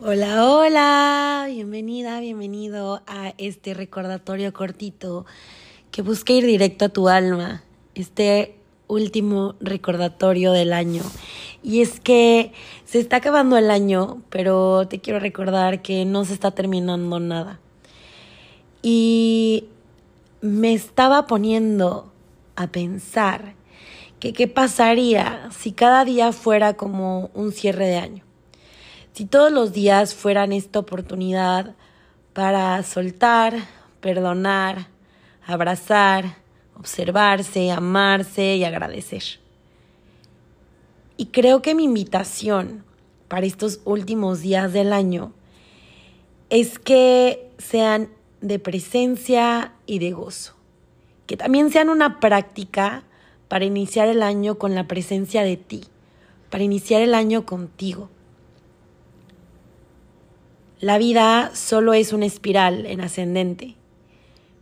Hola, hola, bienvenida, bienvenido a este recordatorio cortito que busca ir directo a tu alma, este último recordatorio del año. Y es que se está acabando el año, pero te quiero recordar que no se está terminando nada. Y me estaba poniendo a pensar que qué pasaría si cada día fuera como un cierre de año si todos los días fueran esta oportunidad para soltar, perdonar, abrazar, observarse, amarse y agradecer. Y creo que mi invitación para estos últimos días del año es que sean de presencia y de gozo. Que también sean una práctica para iniciar el año con la presencia de ti, para iniciar el año contigo la vida solo es una espiral en ascendente.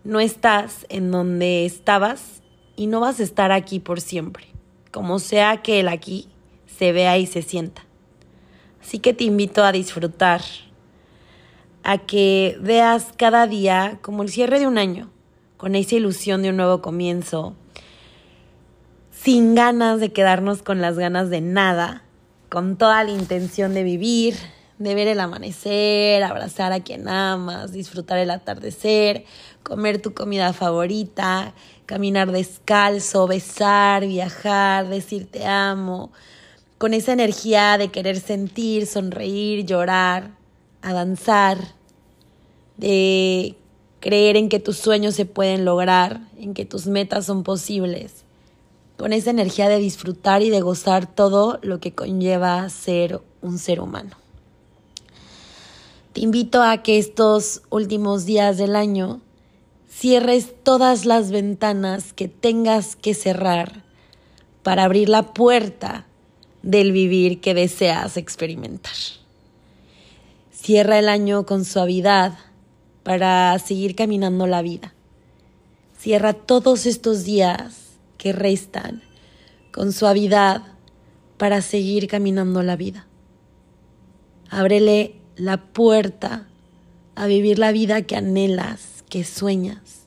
No estás en donde estabas y no vas a estar aquí por siempre, como sea que el aquí se vea y se sienta. Así que te invito a disfrutar, a que veas cada día como el cierre de un año, con esa ilusión de un nuevo comienzo, sin ganas de quedarnos con las ganas de nada, con toda la intención de vivir, de ver el amanecer, abrazar a quien amas, disfrutar el atardecer, comer tu comida favorita, caminar descalzo, besar, viajar, decir te amo, con esa energía de querer sentir, sonreír, llorar, a danzar, de creer en que tus sueños se pueden lograr, en que tus metas son posibles, con esa energía de disfrutar y de gozar todo lo que conlleva ser un ser humano. Te invito a que estos últimos días del año cierres todas las ventanas que tengas que cerrar para abrir la puerta del vivir que deseas experimentar. Cierra el año con suavidad para seguir caminando la vida. Cierra todos estos días que restan con suavidad para seguir caminando la vida. Ábrele la puerta a vivir la vida que anhelas, que sueñas.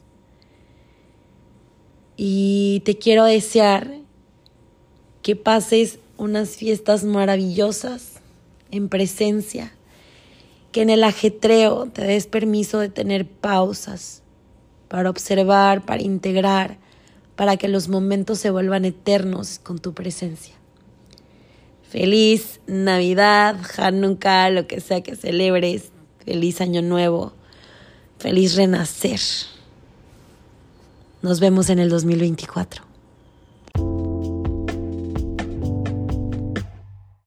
Y te quiero desear que pases unas fiestas maravillosas en presencia, que en el ajetreo te des permiso de tener pausas para observar, para integrar, para que los momentos se vuelvan eternos con tu presencia. Feliz Navidad, Hanukkah, lo que sea que celebres. Feliz Año Nuevo. Feliz Renacer. Nos vemos en el 2024.